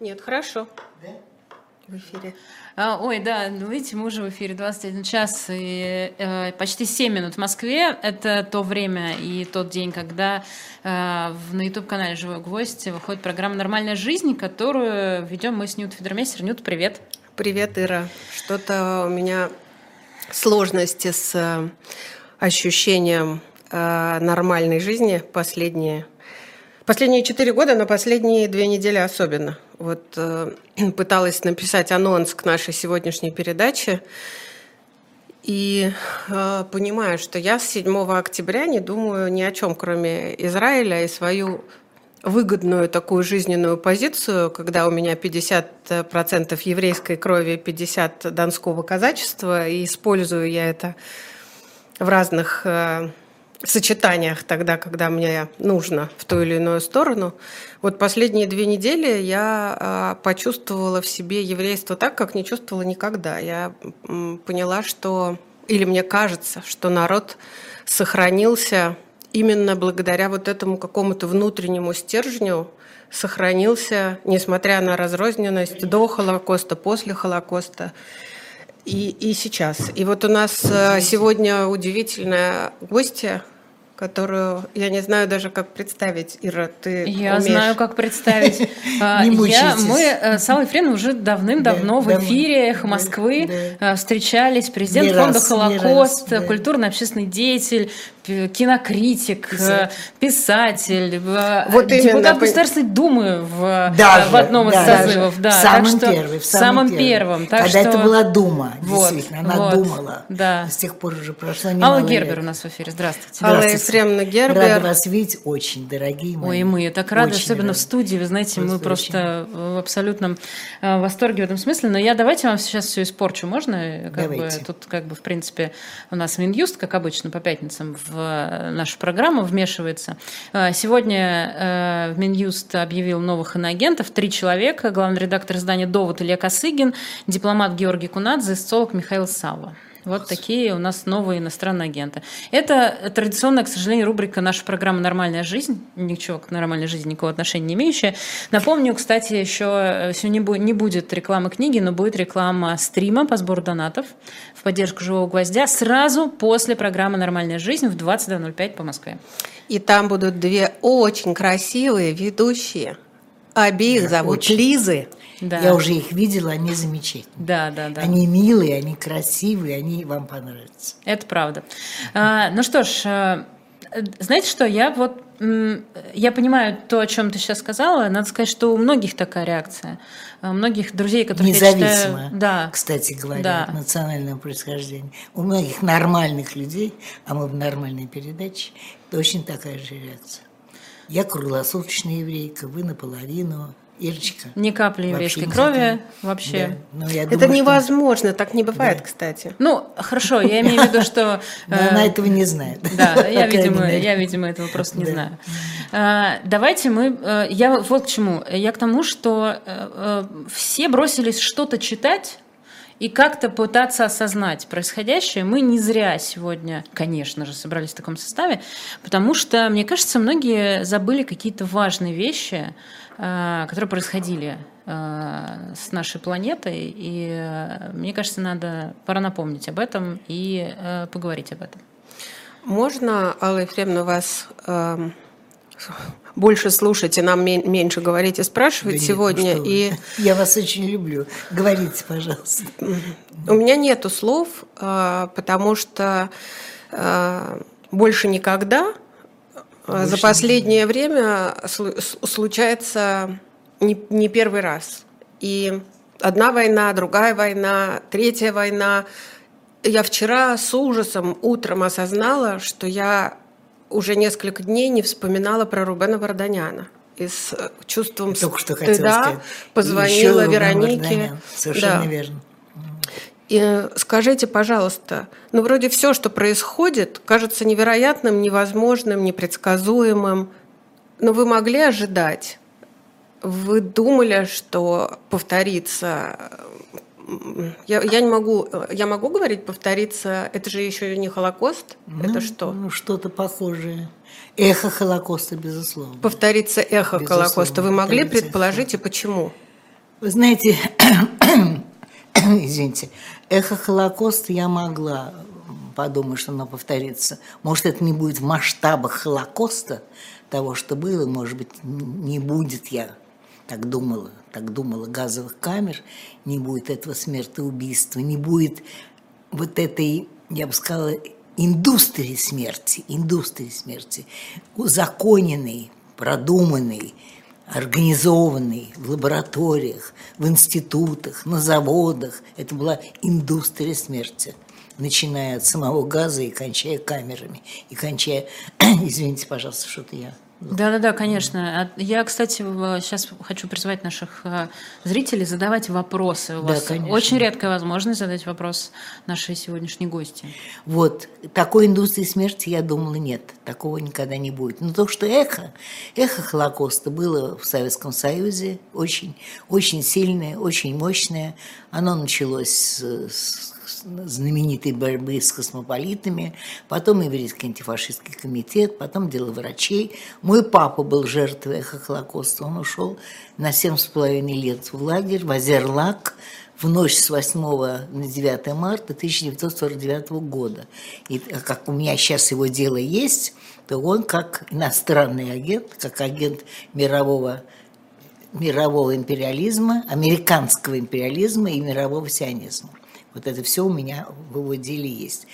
Нет, хорошо. Да? В эфире. А, ой, да, ну видите, мы уже в эфире 21 час и э, почти 7 минут в Москве. Это то время и тот день, когда э, на YouTube-канале «Живой гвоздь» выходит программа «Нормальная жизнь», которую ведем мы с Нют Федермейстер. Нют, привет. Привет, Ира. Что-то у меня сложности с э, ощущением э, нормальной жизни последние Последние четыре года, но последние две недели особенно. Вот э, пыталась написать анонс к нашей сегодняшней передаче. И э, понимаю, что я с 7 октября не думаю ни о чем, кроме Израиля и свою выгодную такую жизненную позицию, когда у меня 50% еврейской крови, 50% донского казачества, и использую я это в разных э, сочетаниях тогда, когда мне нужно в ту или иную сторону. Вот последние две недели я а, почувствовала в себе еврейство так, как не чувствовала никогда. Я поняла, что, или мне кажется, что народ сохранился именно благодаря вот этому какому-то внутреннему стержню, сохранился, несмотря на разрозненность до Холокоста, после Холокоста и, и сейчас. И вот у нас э, сегодня удивительная гостья, которую я не знаю даже, как представить. Ира, ты Я умеешь? знаю, как представить. А, я, мы э, с Аллой Френ уже давным-давно в эфире «Эхо Москвы» э, встречались. Президент фонда «Холокост», культурно-общественный деятель, кинокритик, э, писатель, вот депутат Государственной Думы в, даже, в одном из даже, созывов. Да, самым так первым. В самом, самом первом. Так Когда что... это была Дума, вот, действительно, она вот, думала. Да. С тех пор уже прошло немало Алла Гербер лет. у нас в эфире. Здравствуйте. Алла Ефремовна Гербер. Рада вас видеть очень, дорогие мои. Ой, мы так рады, очень особенно рады. в студии. Вы знаете, просто мы просто очень. в абсолютном э, восторге в этом смысле. Но я давайте вам сейчас все испорчу. Можно? Как давайте. бы, тут как бы в принципе у нас Минюст, как обычно, по пятницам в в нашу программу вмешивается. Э, сегодня э, Минюст объявил новых иноагентов. Три человека. Главный редактор издания «Довод» Илья Косыгин, дипломат Георгий Кунадзе, социолог Михаил Савва. Вот такие у нас новые иностранные агенты. Это традиционная, к сожалению, рубрика нашей программы «Нормальная жизнь». Ничего к нормальной жизни никакого отношения не имеющая. Напомню, кстати, еще сегодня не будет рекламы книги, но будет реклама стрима по сбору донатов в поддержку «Живого гвоздя» сразу после программы «Нормальная жизнь» в 22.05 по Москве. И там будут две очень красивые ведущие. Обеих зовут очень. Лизы. Да. Я уже их видела, они замечательные. Да, да, да. Они милые, они красивые, они вам понравятся. Это правда. А, ну что ж, а, знаете что, я вот я понимаю то, о чем ты сейчас сказала. Надо сказать, что у многих такая реакция. У многих друзей, которые Независимо, я читаю, да, кстати говоря, да. от национального происхождения. У многих нормальных людей, а мы в нормальной передаче, точно такая же реакция. Я круглосуточная еврейка, вы наполовину, Ирочка. Ни капли еврейской крови вообще. Да. Ну, я думаю, Это невозможно, что... так не бывает, да. кстати. Ну, хорошо, я имею в виду, что... Но она э, этого не знает. Да, я, видимо, я, видимо, этого просто не знаю. А, давайте мы... Э, я вот к чему. Я к тому, что э, все бросились что-то читать, и как-то пытаться осознать происходящее. Мы не зря сегодня, конечно же, собрались в таком составе, потому что, мне кажется, многие забыли какие-то важные вещи, Э, которые происходили э, с нашей планетой. И э, мне кажется, надо пора напомнить об этом и поговорить об этом. Можно, Алла Ефремовна, вас э, больше слушать и нам меньше говорить и спрашивать да нет, сегодня? Ну и... Я вас очень люблю. Говорите, пожалуйста. У меня нету слов, потому что больше никогда очень За последнее время случается не, не первый раз. И одна война, другая война, третья война. Я вчера с ужасом утром осознала, что я уже несколько дней не вспоминала про Рубена Варданяна. И с э, чувством Только что стыда позвонила Веронике. Совершенно да. верно. И скажите, пожалуйста, ну вроде все, что происходит, кажется невероятным, невозможным, непредсказуемым, но вы могли ожидать? Вы думали, что повторится? Я, я не могу, я могу говорить повториться. Это же еще не Холокост. Ну, это что? Ну что-то похожее. Эхо Холокоста, безусловно. Повторится эхо безусловно. Холокоста. Вы могли предположить и почему? Вы знаете, извините, эхо Холокоста я могла подумать, что оно повторится. Может, это не будет в масштабах Холокоста, того, что было, может быть, не будет, я так думала, так думала, газовых камер, не будет этого смертоубийства, не будет вот этой, я бы сказала, индустрии смерти, индустрии смерти, узаконенной, продуманной, организованный в лабораториях, в институтах, на заводах. Это была индустрия смерти, начиная от самого газа и кончая камерами, и кончая, извините, пожалуйста, что-то я да-да-да, конечно. А я, кстати, сейчас хочу призвать наших э, зрителей задавать вопросы. У да, вас конечно. очень редкая возможность задать вопрос нашей сегодняшней гости. Вот. Такой индустрии смерти, я думала, нет. Такого никогда не будет. Но то, что эхо, эхо Холокоста было в Советском Союзе очень, очень сильное, очень мощное. Оно началось с знаменитой борьбы с космополитами, потом еврейский антифашистский комитет, потом дело врачей. Мой папа был жертвой Холокоста, он ушел на семь с половиной лет в лагерь в Азерлак, в ночь с 8 на 9 марта 1949 года. И как у меня сейчас его дело есть, то он как иностранный агент, как агент мирового мирового империализма, американского империализма и мирового сионизма. Вот это все у меня в его деле есть.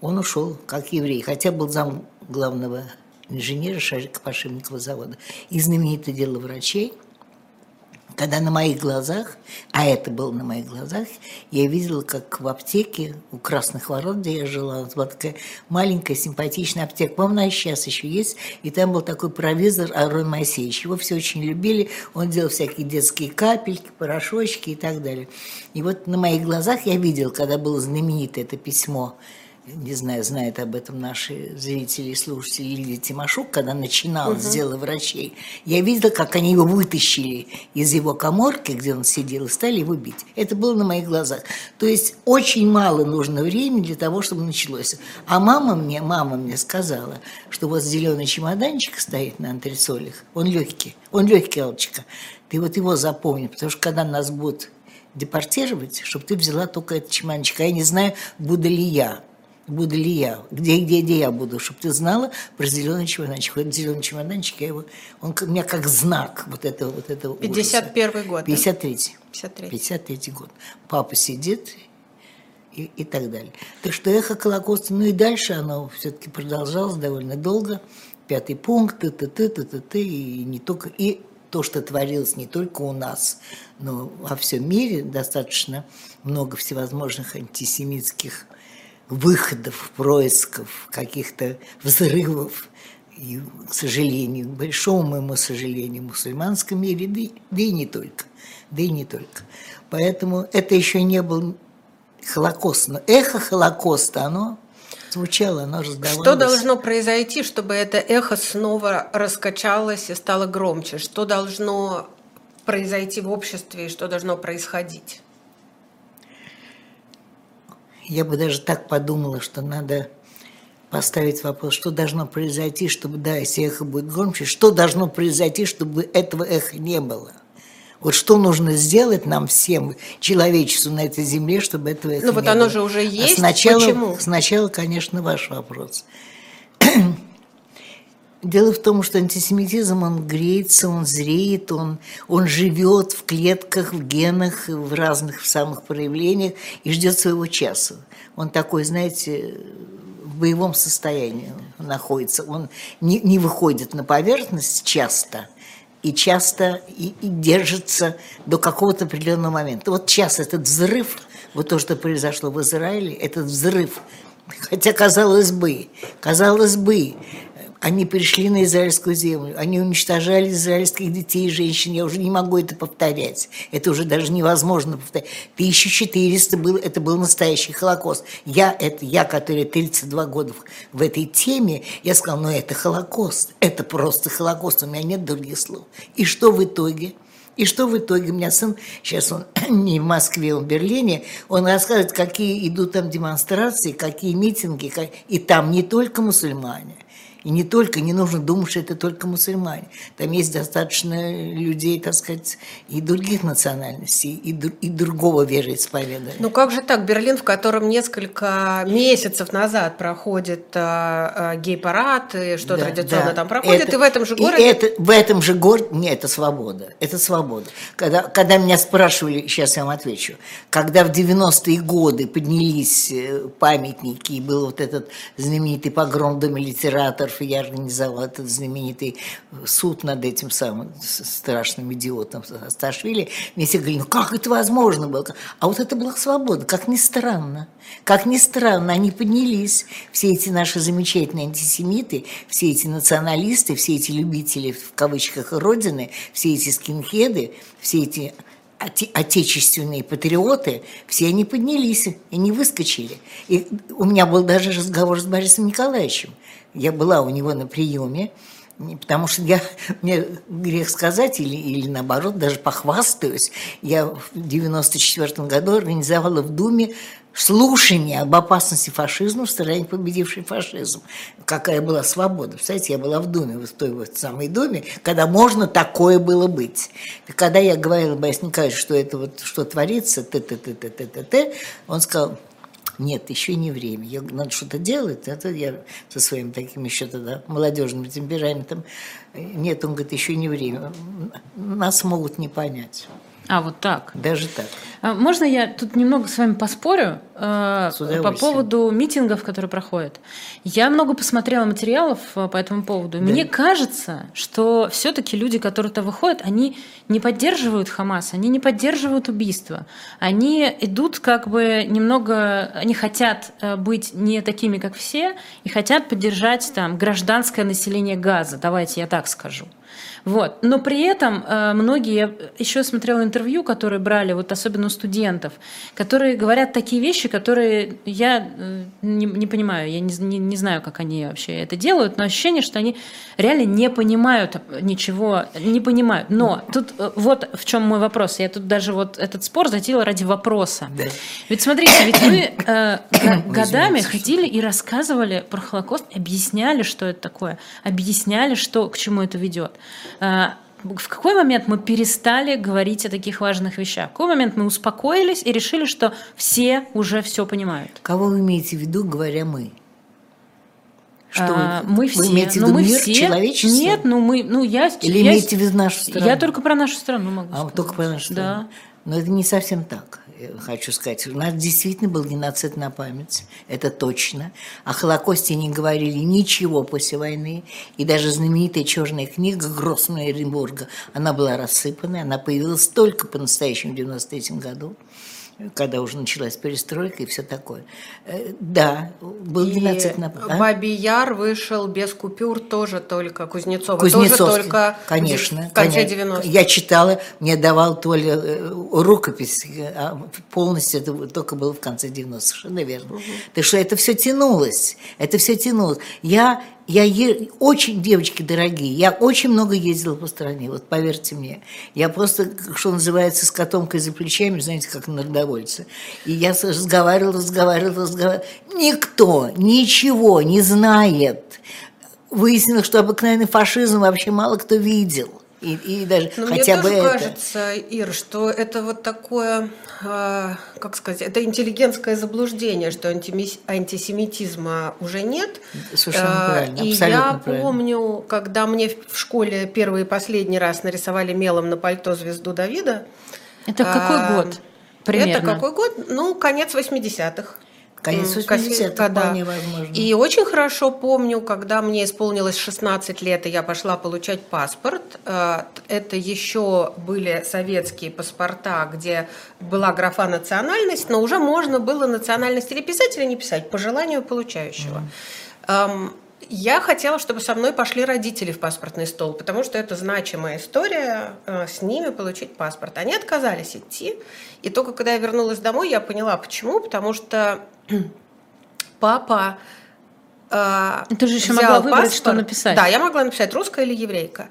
Он ушел как еврей, хотя был зам главного инженера Шарика Пошивникова завода. И знаменитое дело врачей – когда на моих глазах, а это было на моих глазах, я видела, как в аптеке у Красных Ворот, где я жила, вот была такая маленькая симпатичная аптека, по-моему, она сейчас еще есть, и там был такой провизор Арон Моисеевич. Его все очень любили, он делал всякие детские капельки, порошочки и так далее. И вот на моих глазах я видела, когда было знаменитое это письмо не знаю, знают об этом наши зрители и слушатели, Лилия Тимошук, когда начинала угу. с дела врачей, я видела, как они его вытащили из его коморки, где он сидел, и стали его бить. Это было на моих глазах. То есть очень мало нужно времени для того, чтобы началось. А мама мне, мама мне сказала, что вот зеленый чемоданчик стоит на антресолях, он легкий, он легкий, Алочка. Ты вот его запомни, потому что когда нас будут депортировать, чтобы ты взяла только этот чемоданчик. А я не знаю, буду ли я буду ли я, где, где, где я буду, чтобы ты знала про зеленый чемоданчик. Этот зеленый чемоданчик, я его, он у меня как знак вот этого, вот этого 51 год. 53 53 53 год. Папа сидит и, и так далее. Так что эхо Колокоста, ну и дальше оно все-таки продолжалось довольно долго. Пятый пункт, ты, ты, ты, ты, ты, ты, и не только, и то, что творилось не только у нас, но во всем мире достаточно много всевозможных антисемитских выходов, происков, каких-то взрывов. И, к сожалению, к большому моему сожалению, в мусульманском мире, да и, да и не только, да и не только. Поэтому это еще не был Холокост, но эхо Холокоста, оно звучало, оно раздавалось. Что должно произойти, чтобы это эхо снова раскачалось и стало громче? Что должно произойти в обществе и что должно происходить? Я бы даже так подумала, что надо поставить вопрос, что должно произойти, чтобы, да, если эхо будет громче, что должно произойти, чтобы этого эха не было? Вот что нужно сделать нам всем, человечеству на этой земле, чтобы этого эха ну, не вот было? Ну вот оно же уже а есть, а сначала, почему? Сначала, конечно, ваш вопрос. Дело в том, что антисемитизм, он греется, он зреет, он, он живет в клетках, в генах, в разных в самых проявлениях и ждет своего часа. Он такой, знаете, в боевом состоянии находится. Он не, не выходит на поверхность часто и часто и, и держится до какого-то определенного момента. Вот сейчас этот взрыв, вот то, что произошло в Израиле, этот взрыв, хотя казалось бы, казалось бы, они пришли на израильскую землю, они уничтожали израильских детей и женщин. Я уже не могу это повторять. Это уже даже невозможно повторять. 1400 был, это был настоящий Холокост. Я, это, я, который 32 года в, этой теме, я сказала, ну это Холокост. Это просто Холокост. У меня нет других слов. И что в итоге? И что в итоге? У меня сын, сейчас он не в Москве, он в Берлине, он рассказывает, какие идут там демонстрации, какие митинги, и там не только мусульмане, И не только, не нужно думать, что это только мусульмане. Там есть достаточно людей, так сказать, и других национальностей, и, и другого вероисповедания. Ну как же так? Берлин, в котором несколько месяцев назад проходит а, а, гей-парад, и что да, традиционно да. там проходит, это, и в этом же городе... это, в этом же городе... Нет, это свобода. Это свобода. Когда, когда меня спрашивали, сейчас я вам отвечу, когда в 90-е годы поднялись э, памятники, и был вот этот знаменитый погром Дома литераторов, и я организовал этот знаменитый суд над этим самым страшным идиотом Сташвили, мне все говорили, ну как это возможно было? А вот это была свобода, как ни странно. Как ни странно, они поднялись, все эти наши замечательные антисемиты, все эти националисты, все эти любители, в кавычках, Родины, все эти скинхеды, все эти отечественные патриоты, все они поднялись, они выскочили. И у меня был даже разговор с Борисом Николаевичем. Я была у него на приеме, потому что я, мне грех сказать, или, или наоборот, даже похвастаюсь, я в 94 году организовала в Думе слушание об опасности фашизма в стране, победившей фашизм. Какая была свобода. Представляете, я была в Думе, в той вот самой Думе, когда можно такое было быть. И когда я говорила Борису Николаевичу, что это вот, что творится, т т т т т т т он сказал, нет, еще не время. Я, надо что-то делать. Это я со своим таким еще тогда молодежным темпераментом. Нет, он говорит, еще не время. Нас могут не понять. А, вот так. Даже так. А можно я тут немного с вами поспорю э, по поводу митингов, которые проходят? Я много посмотрела материалов э, по этому поводу. Да. Мне кажется, что все-таки люди, которые-то выходят, они не поддерживают Хамас, они не поддерживают убийство. Они идут как бы немного, они хотят э, быть не такими, как все, и хотят поддержать там гражданское население Газа. Давайте я так скажу. Вот. Но при этом э, многие, я еще смотрела интервью, которые брали, вот особенно у студентов, которые говорят такие вещи, которые я э, не, не понимаю, я не, не, не знаю, как они вообще это делают, но ощущение, что они реально не понимают ничего, не понимают. Но тут э, вот в чем мой вопрос. Я тут даже вот этот спор затеяла ради вопроса. Да. Ведь смотрите, ведь вы э, годами ходили и рассказывали про Холокост, объясняли, что это такое, объясняли, что к чему это ведет. Э, в какой момент мы перестали говорить о таких важных вещах? В какой момент мы успокоились и решили, что все уже все понимают? Кого вы имеете в виду, говоря мы? Что а, вы, мы все. Вы имеете в ну, виду ну, мир, все. человечество? Нет, ну мы, ну я. Или я, имеете в виду нашу страну? Я только про нашу страну могу. А сказать. только про нашу страну. Да. Но это не совсем так хочу сказать. У нас действительно был геноцид на память, это точно. О Холокосте не говорили ничего после войны. И даже знаменитая черная книга Гроссмана Эренбурга, она была рассыпана, она появилась только по-настоящему в 93 году когда уже началась перестройка и все такое. Э, да, был геноцид на а? Бабий Яр вышел без купюр тоже только Кузнецов. Тоже только конечно, в конце 90-х. Я читала, мне давал Толя э, рукопись, а полностью это только было в конце 90-х, совершенно верно. Угу. Так что это все тянулось, это все тянулось. Я я е... очень, девочки дорогие, я очень много ездила по стране, вот поверьте мне. Я просто, что называется, с котомкой за плечами, знаете, как народовольцы. И я разговаривала, разговаривала, разговаривала. Никто ничего не знает. Выяснилось, что обыкновенный фашизм вообще мало кто видел. И, и даже Но хотя мне бы тоже это. кажется, Ир, что это вот такое, э, как сказать, это интеллигентское заблуждение, что антимис, антисемитизма уже нет. Совершенно э, правильно, И я правильно. помню, когда мне в школе первый и последний раз нарисовали мелом на пальто звезду Давида. Это какой э, год? Примерно? Это какой год? Ну, конец 80-х. Конец 80-х, да. вполне возможно. И очень хорошо помню, когда мне исполнилось 16 лет, и я пошла получать паспорт. Э, это еще были советские паспорта, где была графа национальность, но уже можно было национальность или писать, или не писать, по желанию получающего. Mm. Я хотела, чтобы со мной пошли родители в паспортный стол, потому что это значимая история э, с ними получить паспорт. Они отказались идти. И только когда я вернулась домой, я поняла, почему. Потому что папа э, Ты же еще могла выбрать, паспорт. что написать. Да, я могла написать русская или еврейка.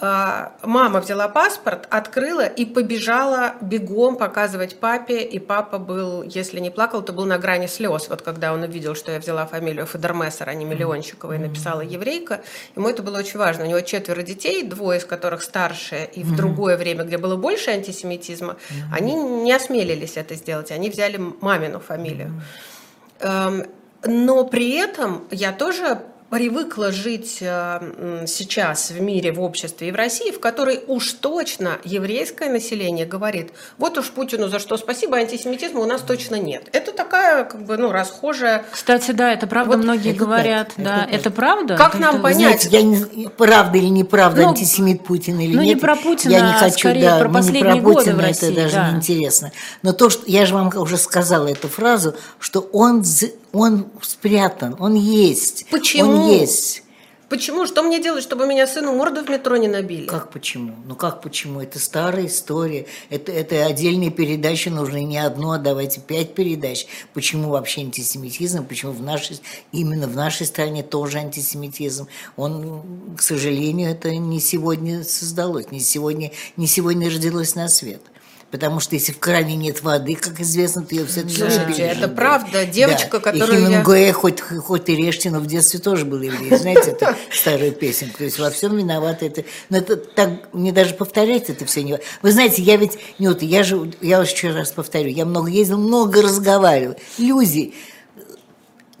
А, мама взяла паспорт, открыла и побежала бегом показывать папе. И папа был, если не плакал, то был на грани слез. Вот когда он увидел, что я взяла фамилию Федермессер, а не Миллиончикова, и написала еврейка. Ему это было очень важно. У него четверо детей, двое из которых старшие, и в другое время, где было больше антисемитизма, они не осмелились это сделать. Они взяли мамину фамилию. Эм, но при этом я тоже привыкла жить э, сейчас в мире, в обществе и в России, в которой уж точно еврейское население говорит, вот уж Путину за что спасибо, антисемитизма у нас точно нет. Это такая, как бы, ну, расхожая... Кстати, да, это правда, вот многие это говорят, так, да, это, это правда? Как это, нам это, понять? Знаете, я не, правда или неправда, ну, антисемит Путин или ну, нет. не про Путина, я не а хочу, скорее да, про последние не про Путина, годы в России, это даже да. не интересно. Но то, что, я же вам уже сказала эту фразу, что он, он спрятан, он есть. Почему? Он есть. Почему? Что мне делать, чтобы меня сыну морду в метро не набили? Как почему? Ну как почему? Это старая история. Это, это отдельные передачи нужны не одну, а давайте пять передач. Почему вообще антисемитизм? Почему в нашей, именно в нашей стране тоже антисемитизм? Он, к сожалению, это не сегодня создалось, не сегодня, не сегодня родилось на свет. Потому что если в кране нет воды, как известно, то ее все. Слушайте, это правда. Девочка, да. которую и Хемингуэй, я... хоть, хоть и режьте, но в детстве тоже был еврей. Знаете, это старая песенка. То есть во всем виноваты это. Но это так, мне даже повторять это все не... Вы знаете, я ведь... Нет, я же, я еще раз повторю, я много ездил, много разговаривал. Люди,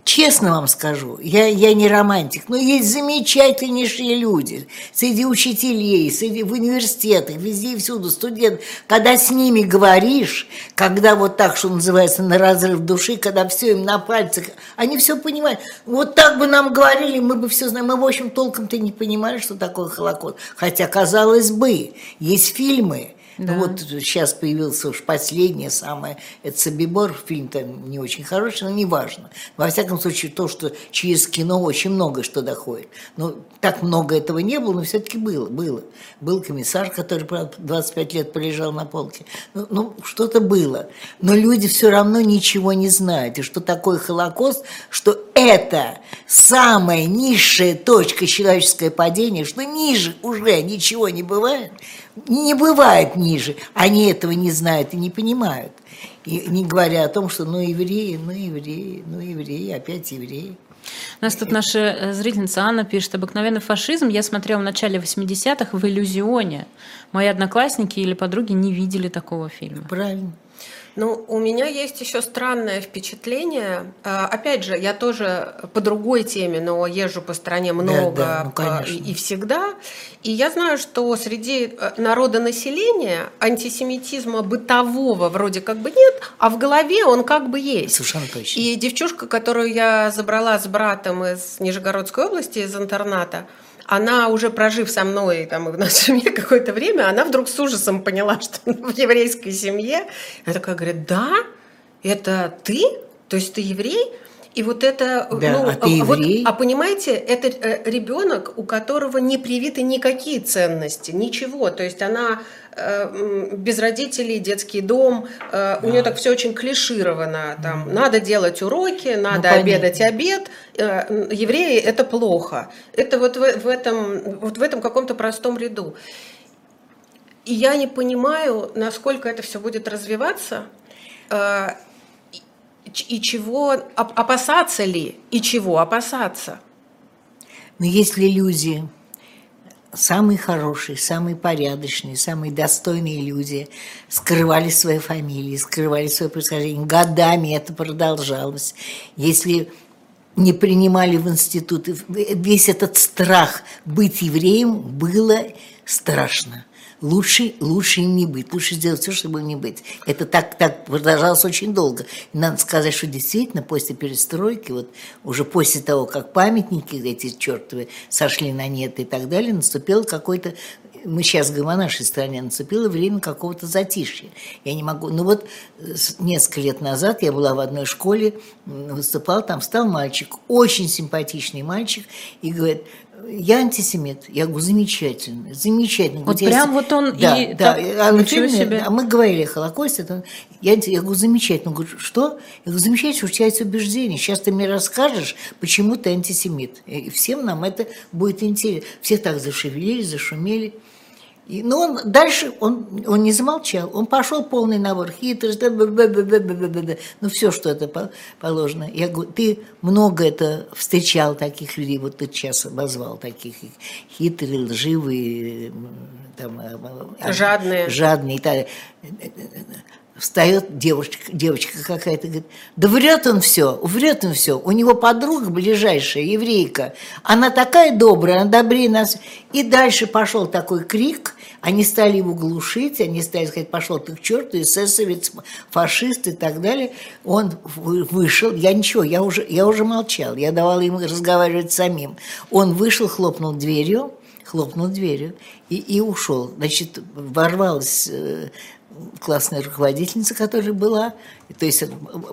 Честно вам скажу, я, я не романтик, но есть замечательнейшие люди среди учителей, среди, в университетах, везде и всюду, студенты. Когда с ними говоришь, когда вот так, что называется, на разрыв души, когда все им на пальцах, они все понимают. Вот так бы нам говорили, мы бы все знаем. Мы, в общем, толком-то не понимали, что такое Холокост. Хотя, казалось бы, есть фильмы, да. Ну, вот сейчас появился уж последнее самое, это Собибор, фильм-то не очень хороший, но неважно. Во всяком случае, то, что через кино очень много что доходит. Но так много этого не было, но все-таки было, было. Был комиссар, который, правда, 25 лет полежал на полке. Ну, ну что-то было. Но люди все равно ничего не знают. И что такое Холокост, что это самая низшая точка человеческого падения, что ниже уже ничего не бывает – не бывает ниже. Они этого не знают и не понимают. И не говоря о том, что ну евреи, ну евреи, ну евреи, опять евреи. У нас тут наша э, зрительница Анна пишет, обыкновенный фашизм я смотрела в начале 80-х в «Иллюзионе». Мои одноклассники или подруги не видели такого фильма. Правильно. Ну, у меня есть еще странное впечатление. А, опять же, я тоже по другой теме, но езжу по стране много да, да, ну, и, и всегда. И я знаю, что среди э, народа населения антисемитизма бытового вроде как бы нет, а в голове он как бы есть. Совершенно точно. И девчушка, которую я забрала с братом из Нижегородской области, из интерната, она уже прожив со мной там, в нашей семье какое-то время, она вдруг с ужасом поняла, что в еврейской семье. Она такая говорит, да, это ты? То есть ты еврей? И вот это, да, ну, а, ты вот, а понимаете, это э, ребенок, у которого не привиты никакие ценности, ничего. То есть она э, без родителей, детский дом, э, да. у нее так все очень клишировано. Там, надо делать уроки, надо ну, обедать обед. Евреи это плохо. Это вот в, в этом, вот в этом каком-то простом ряду. И я не понимаю, насколько это все будет развиваться. И чего опасаться ли, и чего опасаться. Но если люди, самые хорошие, самые порядочные, самые достойные люди, скрывали свои фамилии, скрывали свое происхождение, годами это продолжалось, если не принимали в институты, весь этот страх быть евреем было страшно лучше, лучше им не быть, лучше сделать все, чтобы не быть. Это так, так продолжалось очень долго. И надо сказать, что действительно после перестройки, вот уже после того, как памятники эти чертовы сошли на нет и так далее, наступило какой-то мы сейчас говорим о нашей стране, наступило время какого-то затишья. Я не могу... Ну вот несколько лет назад я была в одной школе, выступал, там встал мальчик, очень симпатичный мальчик, и говорит, я антисемит. Я говорю, замечательно, замечательно. Вот говорю, прям вот он да, и да, так, а, ничего себе. а мы говорили о Холокосте. Это, я, я говорю, замечательно. Говорю, что? Я говорю, замечательно, у тебя есть убеждение. Сейчас ты мне расскажешь, почему ты антисемит. И всем нам это будет интересно. Все так зашевелились, зашумели. И, но он дальше, он, он не замолчал, он пошел полный набор, хитрость, ну все, что это положено. Я говорю, ты много это встречал таких людей, вот ты сейчас обозвал таких хитрые, лживые, там, жадные. жадные и так далее встает девочка, девочка какая-то, говорит, да врет он все, врет он все. У него подруга ближайшая, еврейка, она такая добрая, она добрее нас. И дальше пошел такой крик, они стали его глушить, они стали сказать, пошел ты к черту, эсэсовец, фашист и так далее. Он вышел, я ничего, я уже, я уже молчал, я давала ему разговаривать самим. Он вышел, хлопнул дверью, хлопнул дверью и, и ушел. Значит, ворвалась э, классная руководительница, которая была, то есть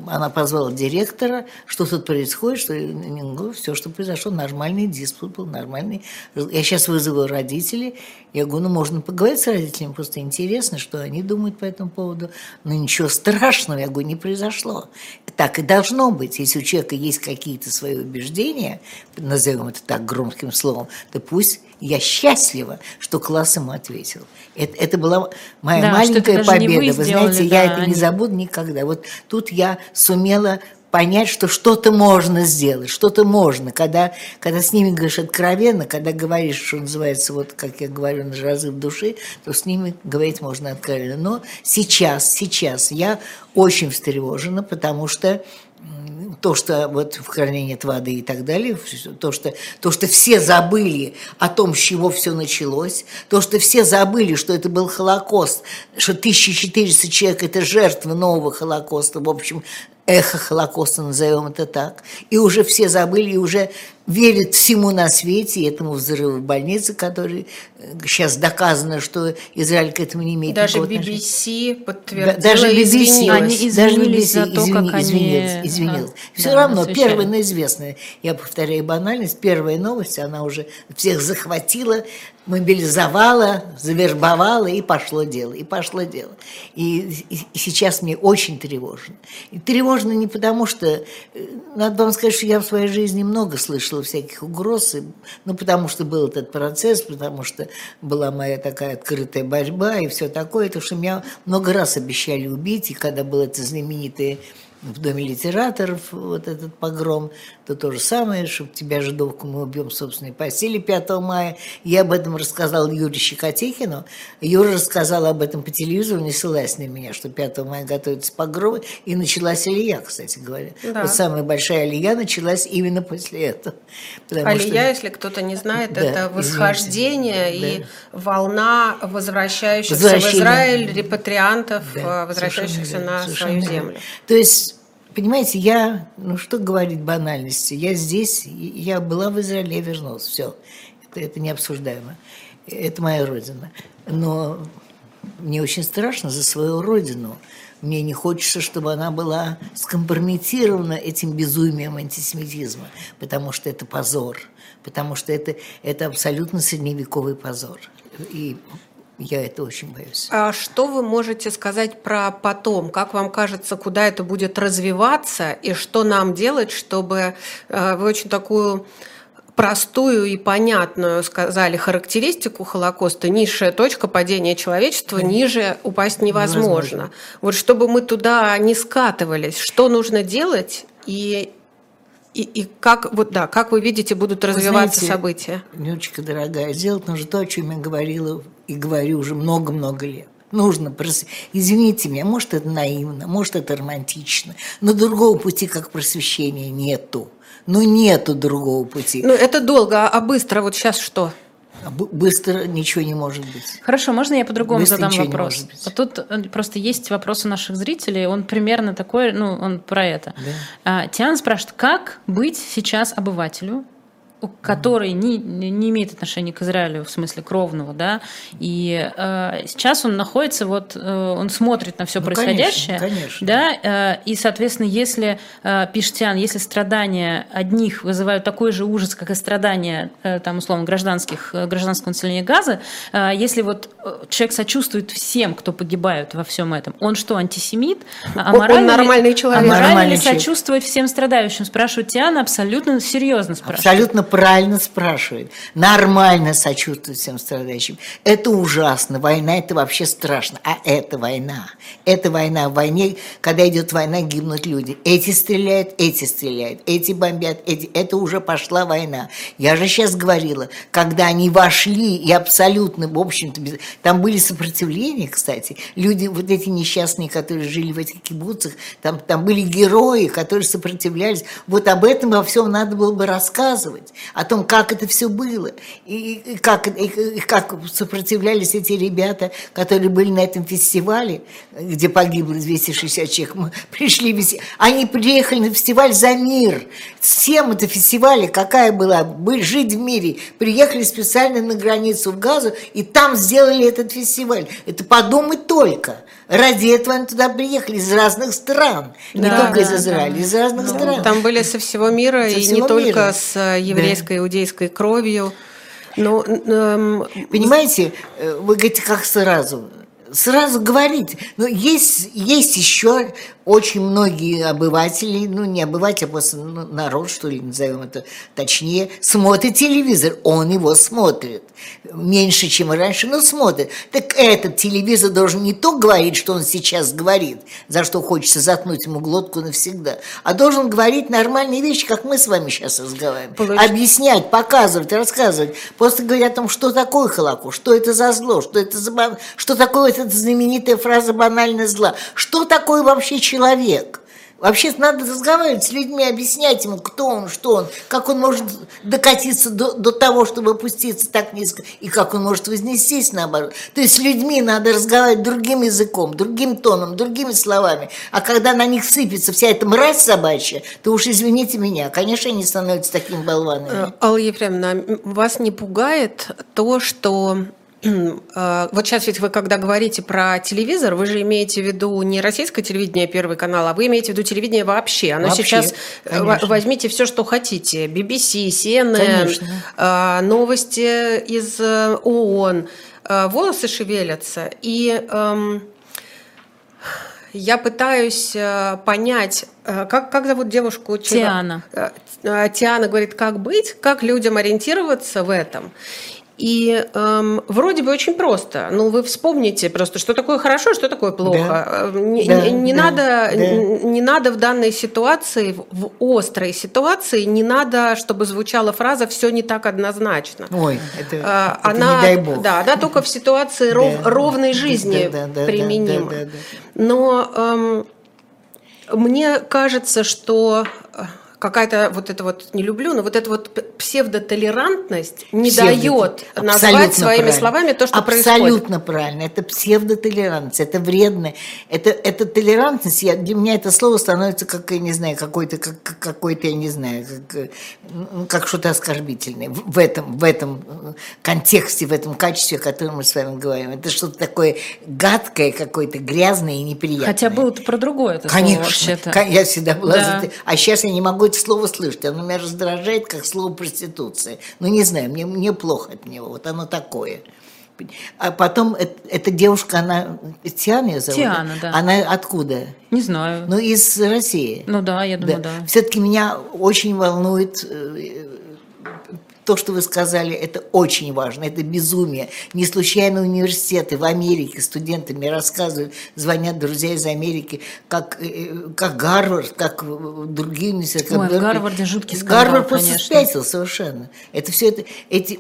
она позвала директора, что тут происходит, что ну, все, что произошло, нормальный диспут был, нормальный. Я сейчас вызову родителей, я говорю, ну можно поговорить с родителями, просто интересно, что они думают по этому поводу. Но ничего страшного, я говорю, не произошло. Так и должно быть. Если у человека есть какие-то свои убеждения, назовем это так громким словом, то пусть я счастлива, что класс ему ответил. Это, это была моя да, маленькая победа. Вы, вы знаете, да, я это они... не забуду никогда. Вот тут я сумела понять, что что-то можно сделать, что-то можно. Когда, когда с ними говоришь откровенно, когда говоришь, что называется, вот как я говорю, на разрыв души, то с ними говорить можно откровенно. Но сейчас, сейчас я очень встревожена, потому что то, что вот в храме нет воды и так далее, то что, то, что все забыли о том, с чего все началось, то, что все забыли, что это был Холокост, что 1400 человек – это жертвы нового Холокоста, в общем, эхо Холокоста, назовем это так. И уже все забыли, и уже верят всему на свете, этому взрыву в больнице, который сейчас э, доказано, что Израиль к этому не имеет Даже BBC подтвердила, даже BBC, извинилась. Они даже BBC, за то, извини, как извинилась, они... извинилась. Да, Все да, равно, первая, но известная, я повторяю банальность, первая новость, она уже всех захватила, мобилизовала, завербовала, и пошло дело, и пошло дело. И, и, и сейчас мне очень тревожно. И тревожно не потому, что, э, надо вам сказать, что я в своей жизни много слышала всяких угроз, и, ну, потому что был этот процесс, потому что была моя такая открытая борьба и все такое, то что меня много раз обещали убить, и когда было это знаменитое в Доме литераторов вот этот погром, то то же самое, чтобы тебя, жидовку, мы убьем в собственной постели 5 мая. Я об этом рассказал Юрию Щекотехину. Юра рассказал об этом по телевизору, не ссылаясь на меня, что 5 мая готовится погром, и началась Алия, кстати говоря. Да. Вот самая большая Алия началась именно после этого. Алия, что... если кто-то не знает, да, это восхождение извините, и да. волна возвращающихся в Израиль репатриантов, да, возвращающихся на свою землю. То есть Понимаете, я, ну что говорить банальности, я здесь, я была в Израиле, я вернулась, все, это, это необсуждаемо, это моя родина. Но мне очень страшно за свою родину, мне не хочется, чтобы она была скомпрометирована этим безумием антисемитизма, потому что это позор, потому что это, это абсолютно средневековый позор. И я это очень боюсь. А что вы можете сказать про потом? Как вам кажется, куда это будет развиваться и что нам делать, чтобы э, вы очень такую простую и понятную сказали характеристику Холокоста. Низшая точка падения человечества, да. ниже упасть невозможно. невозможно. Вот чтобы мы туда не скатывались, что нужно делать и и, и как, вот, да, как вы видите, будут развиваться вы знаете, события? Нючка, дорогая, сделать нужно то, о чем я говорила и говорю уже много-много лет. Нужно прос... Извините меня, может, это наивно, может, это романтично, но другого пути, как просвещения, нету. Ну, нету другого пути. Ну, это долго, а быстро вот сейчас что? А быстро ничего не может быть. Хорошо, можно я по-другому задам вопрос? Вот тут э, просто есть вопрос у наших зрителей, он примерно такой, ну, он про это. Да. А, Тиан спрашивает, как быть сейчас обывателю, который не, не имеет отношения к Израилю в смысле кровного, да, и э, сейчас он находится, вот, э, он смотрит на все ну, происходящее, конечно, конечно. да, э, и, соответственно, если, э, пишет Тиан, если страдания одних вызывают такой же ужас, как и страдания, э, там, условно, гражданских, э, гражданского населения Газа, э, если вот э, человек сочувствует всем, кто погибает во всем этом, он что, антисемит? А он нормальный человек. А морально ли сочувствовать всем страдающим? Спрашивает Тиана, абсолютно серьезно спрашивает. Абсолютно правильно спрашивает. Нормально сочувствовать всем страдающим. Это ужасно. Война – это вообще страшно. А это война. Это война. В войне, когда идет война, гибнут люди. Эти стреляют, эти стреляют, эти бомбят, эти. Это уже пошла война. Я же сейчас говорила, когда они вошли и абсолютно, в общем-то, без... там были сопротивления, кстати. Люди, вот эти несчастные, которые жили в этих кибуцах, там, там были герои, которые сопротивлялись. Вот об этом во всем надо было бы рассказывать, о том, как это все было, и, и, как, и, и как сопротивлялись эти ребята, которые были на этом фестивале, где погибло 260 человек. Мы пришли, весь... они приехали на фестиваль за мир. Тема это фестиваля какая была? Быть, жить в мире. Приехали специально на границу в Газу, и там сделали этот фестиваль. Это подумать только. Ради этого они туда приехали из разных стран. Да, не только да, из Израиля, да. из разных ну, стран. Там были со всего мира, со и всего не мира. только с э, еврейской, да. иудейской кровью. Но, эм... Понимаете, э, вы говорите, как сразу сразу говорить. Но есть, есть еще очень многие обыватели, ну не обыватели, а просто ну, народ, что ли, назовем это точнее, смотрит телевизор, он его смотрит. Меньше, чем раньше, но смотрит. Так этот телевизор должен не то говорить, что он сейчас говорит, за что хочется заткнуть ему глотку навсегда, а должен говорить нормальные вещи, как мы с вами сейчас разговариваем. Получ... Объяснять, показывать, рассказывать. Просто говорить о том, что такое Холокост, что это за зло, что это за... что такое эта знаменитая фраза банальное зла. Что такое вообще человек? Вообще надо разговаривать с людьми, объяснять ему, кто он, что он, как он может докатиться до, до того, чтобы опуститься так низко, и как он может вознестись наоборот. То есть с людьми надо разговаривать другим языком, другим тоном, другими словами. А когда на них сыпется вся эта мразь собачья, то уж извините меня, конечно, они становятся такими болванами. Алла Ефремовна, вас не пугает то, что вот сейчас ведь вы, когда говорите про телевизор, вы же имеете в виду не российское телевидение, Первый канал, а вы имеете в виду телевидение вообще. Оно вообще, сейчас... Э, конечно. Возьмите все, что хотите. BBC, CNN, конечно. Э, новости из ООН. Волосы шевелятся. И эм, я пытаюсь понять, как, как зовут девушку? Тиана. Тиана говорит, как быть, как людям ориентироваться в этом. И эм, вроде бы очень просто. Ну, вы вспомните просто, что такое хорошо, что такое плохо. Да. Э, не, да, не, да, надо, да. не надо в данной ситуации, в острой ситуации, не надо, чтобы звучала фраза «все не так однозначно». Ой, это, а, это она, не дай бог. Да, она только в ситуации ров, да, ровной жизни да, да, применима. Да, да, да, да. Но эм, мне кажется, что какая-то вот это вот не люблю, но вот эта вот псевдотолерантность не Псевдо, дает назвать своими правильно. словами то, что абсолютно происходит. Абсолютно правильно. Это псевдотолерантность, это вредно. Это, это толерантность, я, для меня это слово становится как, я не знаю, какой-то, как, какой-то, я не знаю, как, ну, как что-то оскорбительное в этом, в этом контексте, в этом качестве, о котором мы с вами говорим. Это что-то такое гадкое, какое-то грязное и неприятное. Хотя было-то про другое это Конечно, слово вообще-то. Я всегда была да. за... А сейчас я не могу это слово слышать, оно меня раздражает, как слово проституция. Ну, не знаю, мне, мне плохо от него, вот оно такое. А потом эта девушка, она Тиана ее зовут? Тиана, да. Она откуда? Не знаю. Ну, из России. Ну да, я думаю, да. да. Все-таки меня очень волнует э, то, что вы сказали, это очень важно, это безумие. Не случайно университеты в Америке студенты мне рассказывают, звонят друзья из Америки, как, э, э, как Гарвард, как другие университеты. Ой, в Гарварде жуткий скандал, Гарвард просто конечно. спятил совершенно. Это все это, эти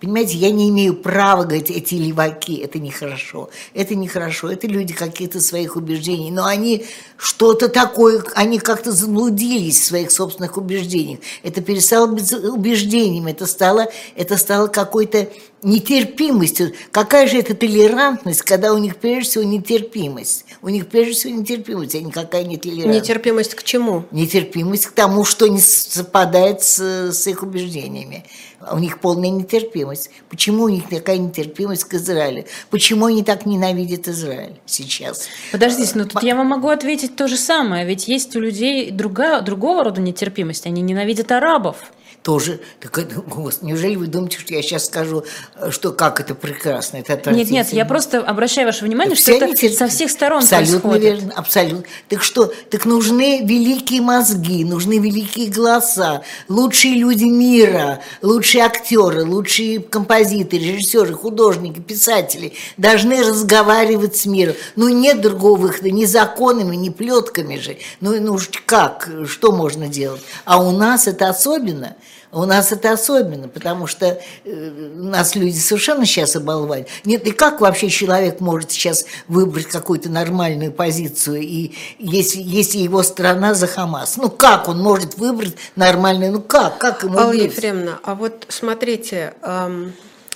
Понимаете, я не имею права говорить, эти леваки, это нехорошо. Это нехорошо, это люди каких-то своих убеждений. Но они что-то такое, они как-то заблудились в своих собственных убеждениях. Это перестало быть убеждением, это стало, это стало какой-то нетерпимость. Какая же это толерантность, когда у них прежде всего нетерпимость? У них прежде всего нетерпимость, а никакая не толерантность. Нетерпимость к чему? Нетерпимость к тому, что не совпадает с, с их убеждениями. У них полная нетерпимость. Почему у них такая нетерпимость к Израилю? Почему они так ненавидят Израиль сейчас? Подождите, но тут я вам могу ответить то же самое. Ведь есть у людей другая, другого рода нетерпимость. Они ненавидят арабов тоже. Так, господи, неужели вы думаете, что я сейчас скажу, э, что как это прекрасно, это Нет, нет, я просто обращаю ваше внимание, что это терпят. со всех сторон Абсолютно происходит. верно, абсолютно. Так что, так нужны великие мозги, нужны великие голоса, лучшие люди мира, лучшие актеры, лучшие композиторы, режиссеры, художники, писатели должны разговаривать с миром. Ну, нет другого выхода, ни законами, ни плетками же. Ну, ну как, что можно делать? А у нас это особенно – у нас это особенно, потому что э, нас люди совершенно сейчас оболвали. Нет, и как вообще человек может сейчас выбрать какую-то нормальную позицию, и если, если его страна за Хамас? Ну как он может выбрать нормальную? Ну как? Как ему Алла Ефремовна, а вот смотрите,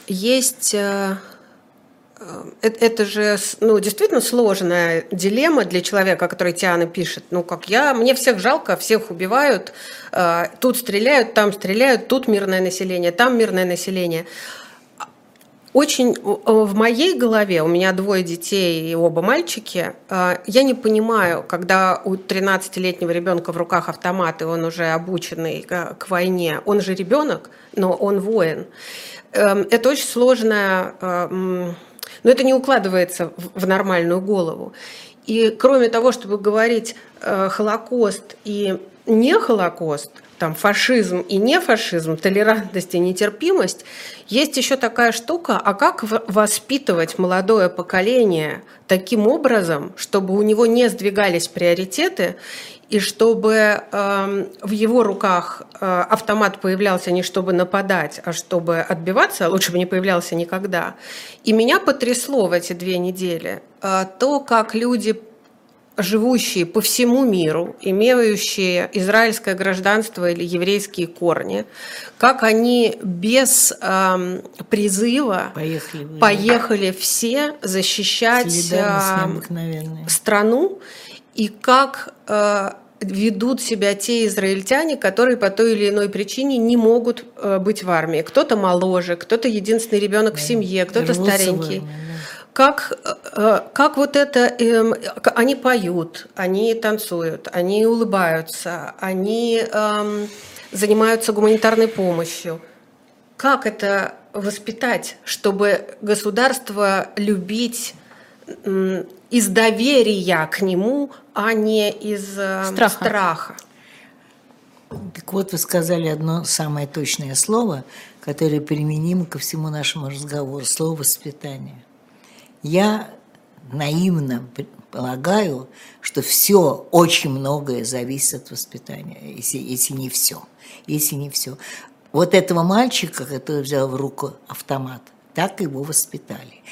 есть... Э Э, это же ну, действительно сложная дилемма для человека, который Тиана пишет. Ну, как я, мне всех жалко, всех убивают, э, тут стреляют, там стреляют, тут мирное население, там мирное население. Очень в моей голове, у меня двое детей и оба мальчики, я не понимаю, когда у 13-летнего ребенка в руках автомат, и он уже обученный к войне, он же ребенок, но он воин. Эм, это очень сложная но это не укладывается в, нормальную голову. И кроме того, чтобы говорить э, Холокост и не Холокост, там фашизм и не фашизм, толерантность и нетерпимость, есть еще такая штука, а как воспитывать молодое поколение таким образом, чтобы у него не сдвигались приоритеты и чтобы э, в его руках э, автомат появлялся не чтобы нападать, а чтобы отбиваться, а лучше бы не появлялся никогда. И меня потрясло в эти две недели э, то, как люди живущие по всему миру, имеющие израильское гражданство или еврейские корни, как они без э, призыва поехали, поехали все защищать э, страну и как э, ведут себя те израильтяне, которые по той или иной причине не могут э, быть в армии. Кто-то моложе, кто-то единственный ребенок да. в семье, кто-то старенький. Как, э, как вот это, эм, они поют, они танцуют, они улыбаются, они эм, занимаются гуманитарной помощью. Как это воспитать, чтобы государство любить из доверия к нему, а не из э, страха. страха. Так вот, вы сказали одно самое точное слово, которое применимо ко всему нашему разговору, слово «воспитание». Я наивно полагаю, что все, очень многое зависит от воспитания, если, если не все. Если не все. Вот этого мальчика, который взял в руку автомат, так его воспитали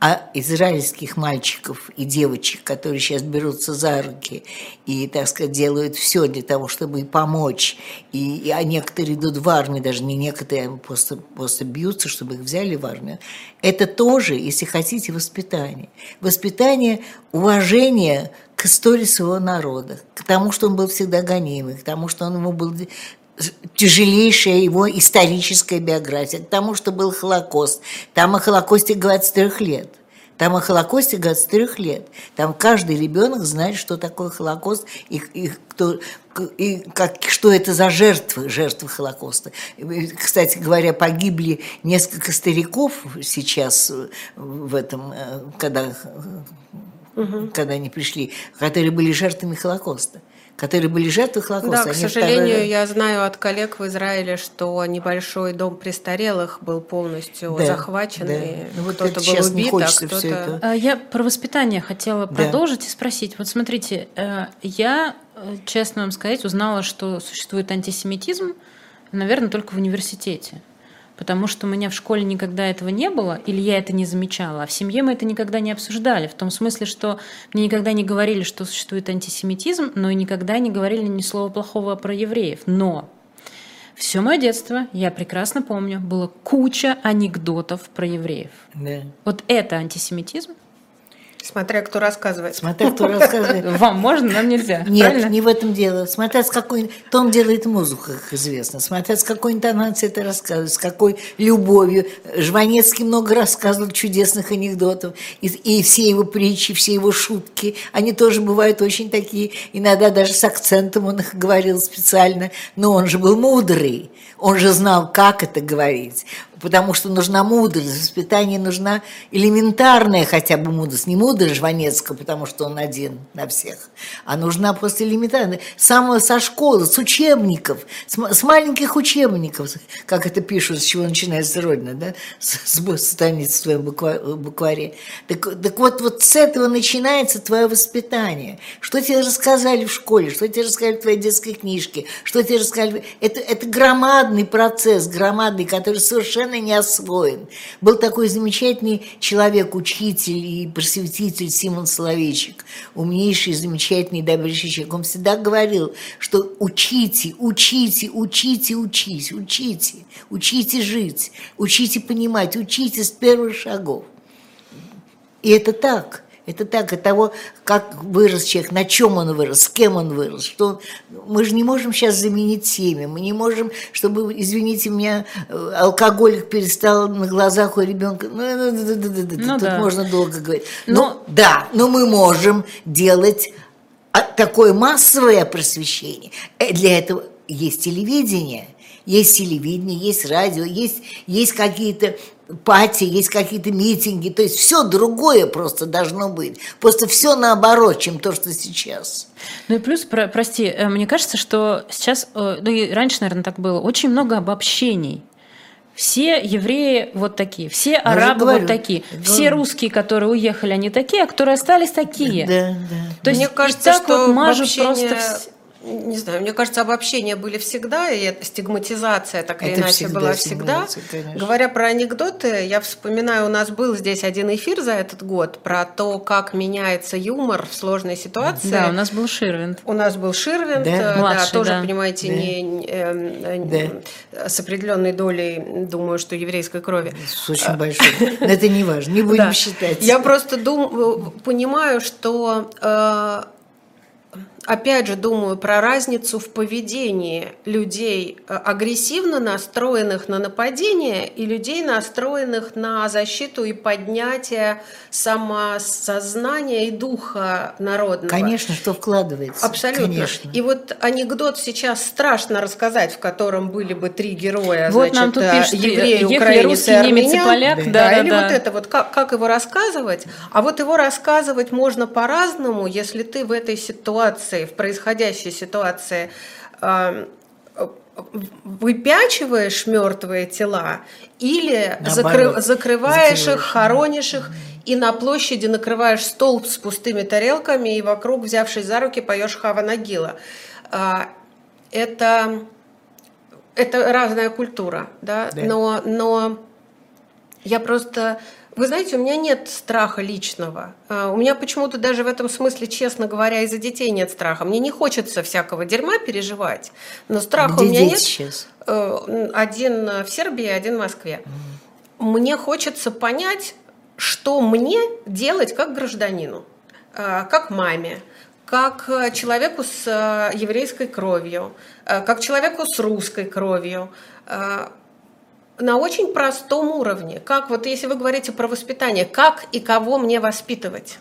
а израильских мальчиков и девочек, которые сейчас берутся за руки и, так сказать, делают все для того, чтобы помочь, и, и а некоторые идут в армию, даже не некоторые, а просто, просто бьются, чтобы их взяли в армию, это тоже, если хотите, воспитание. Воспитание уважения к истории своего народа, к тому, что он был всегда гонимый, к тому, что он ему был тяжелейшая его историческая биография, к тому, что был Холокост. Там о Холокосте говорят с трех лет. Там о Холокосте говорят с трех лет. Там каждый ребенок знает, что такое Холокост и, и, кто, и как, что это за жертвы, жертвы Холокоста. Кстати говоря, погибли несколько стариков сейчас в этом, э, когда, угу. когда они пришли, которые были жертвами Холокоста которые были жертвы Холокоста. Да, к сожалению, второй... я знаю от коллег в Израиле, что небольшой дом престарелых был полностью да, захвачен, да. и ну, вот кто-то был убит, а кто-то... А, я про воспитание хотела да. продолжить и спросить. Вот смотрите, э, я, э, честно вам сказать, узнала, что существует антисемитизм, наверное, только в университете потому что у меня в школе никогда этого не было, или я это не замечала, а в семье мы это никогда не обсуждали, в том смысле, что мне никогда не говорили, что существует антисемитизм, но и никогда не говорили ни слова плохого про евреев. Но Все мое детство, я прекрасно помню, было куча анекдотов про евреев. Да. Вот это антисемитизм? Смотря кто рассказывает. Смотря кто рассказывает. Вам можно, нам нельзя. Нет, правильно? не в этом дело. Смотря с какой... То он делает музыку, как известно. Смотря с какой интонацией это рассказывает, с какой любовью. Жванецкий много рассказывал чудесных анекдотов. И, и все его притчи, все его шутки, они тоже бывают очень такие, иногда даже с акцентом он их говорил специально. Но он же был мудрый. Он же знал, как это говорить потому что нужна мудрость, воспитание нужна элементарная хотя бы мудрость, не мудрость Жванецкого, потому что он один на всех, а нужна просто элементарная, самого со школы, с учебников, с, с маленьких учебников, как это пишут, с чего начинается Родина, да, с, с страниц в твоем букваре. Так, так вот, вот с этого начинается твое воспитание. Что тебе рассказали в школе, что тебе рассказали в твоей детской книжке, что тебе рассказали... Это, это громадный процесс, громадный, который совершенно совершенно не освоен. Был такой замечательный человек, учитель и просветитель Симон Соловейчик, умнейший, замечательный, добрейший человек. Он всегда говорил, что учите, учите, учите, учите, учите, учите жить, учите понимать, учите с первых шагов. И это так – это так, от того, как вырос человек, на чем он вырос, с кем он вырос. Что мы же не можем сейчас заменить семя. Мы не можем, чтобы, извините меня, э, алкоголик перестал на глазах у ребенка. Ну, ну, ну, ну тут да. можно долго говорить. Но, но да, но мы можем делать а, такое массовое просвещение. Э, для этого есть телевидение. Есть телевидение, есть радио, есть, есть какие-то пати, есть какие-то митинги, то есть все другое просто должно быть. Просто все наоборот, чем то, что сейчас. Ну и плюс, про, прости, э, мне кажется, что сейчас, э, ну и раньше, наверное, так было, очень много обобщений. Все евреи вот такие, все Я арабы говорю, вот такие, говорю. все русские, которые уехали, они такие, а которые остались такие. Да, да. То есть Мне кажется, что вот мажут просто не знаю, мне кажется, обобщения были всегда, и стигматизация так или иначе всегда была всегда. Говоря про анекдоты, я вспоминаю, у нас был здесь один эфир за этот год про то, как меняется юмор в сложной ситуации. Да, у нас был Ширвинд. У нас был Ширвинд, да, да Младший, тоже, да. понимаете, да. Не, э, да. с определенной долей, думаю, что еврейской крови. С очень большой. Это не важно, не будем считать. Я просто понимаю, что э, опять же думаю про разницу в поведении людей, э, агрессивно настроенных на нападение, и людей, настроенных на защиту и поднятие самосознания и духа народного. Конечно, что вкладывается. Абсолютно. Конечно. И вот анекдот сейчас страшно рассказать, в котором были бы три героя, вот значит, нам тут пишут, еврей, украинец русский, и армян. Немец поляк. Да, да, да, или да. вот это вот, как, как его рассказывать. А вот его рассказывать можно по-разному, если ты в этой ситуации ситуации, в происходящей ситуации выпячиваешь мертвые тела или закры, закрываешь их, хоронишь их, и на площади накрываешь столб с пустыми тарелками, и вокруг, взявшись за руки, поешь Хава Нагила. А, это, это разная культура, да? да. Но, но я просто вы знаете, у меня нет страха личного. А, у меня почему-то даже в этом смысле, честно говоря, из-за детей нет страха. Мне не хочется всякого дерьма переживать, но страха Где у меня нет. Сейчас? Э, один в Сербии, один в Москве. Мне хочется понять, что мне делать как гражданину, а, как маме, как человеку с э, еврейской кровью, э, как человеку с русской кровью на очень простом уровне. Как вот если вы говорите про воспитание, как и кого мне воспитывать?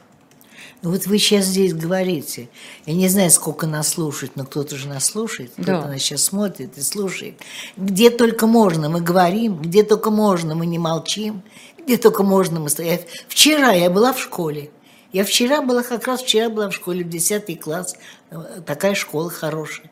Ну вот вы сейчас здесь говорите. Я не знаю, сколько нас слушает, но кто-то же нас слушает, кто-то да. нас сейчас смотрит и слушает. Где только можно, мы говорим, где только можно, мы не молчим, где только можно, мы стоим. Вчера я была в школе. Я вчера была, как раз вчера была в школе, в 10 класс. Такая школа хорошая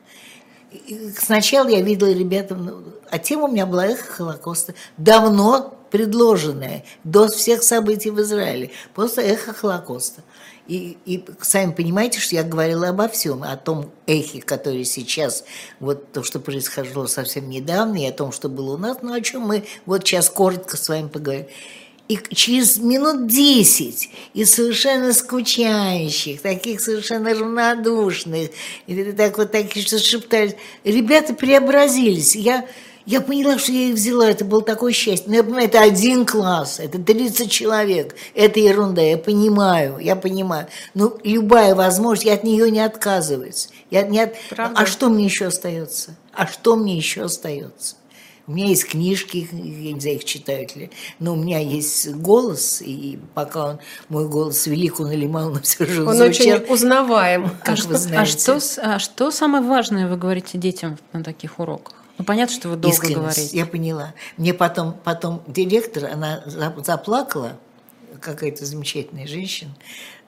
сначала я видела ребята, ну, а тема у меня была эхо Холокоста, давно предложенная, до всех событий в Израиле, просто эхо Холокоста. И, и сами понимаете, что я говорила обо всем, о том эхе, который сейчас, вот то, что происходило совсем недавно, и о том, что было у нас, но о чем мы вот сейчас коротко с вами поговорим. И через минут десять и совершенно скучающих, таких совершенно равнодушных, и так вот такие, что шептались, ребята преобразились. Я, я поняла, что я их взяла, это было такое счастье. Но ну, я понимаю, это один класс, это 30 человек, это ерунда, я понимаю, я понимаю. Но любая возможность, я от нее не отказываюсь. Я не от... А что мне еще остается? А что мне еще остается? У меня есть книжки, я не знаю, их читают ли, но у меня есть голос, и пока он, мой голос велик, он или мал, но все же он звучал, очень узнаваем. Как а вы знаете. А что, а что самое важное вы говорите детям на таких уроках? Ну, понятно, что вы долго Искренность, говорите. Я поняла. Мне потом, потом директор, она заплакала, какая-то замечательная женщина,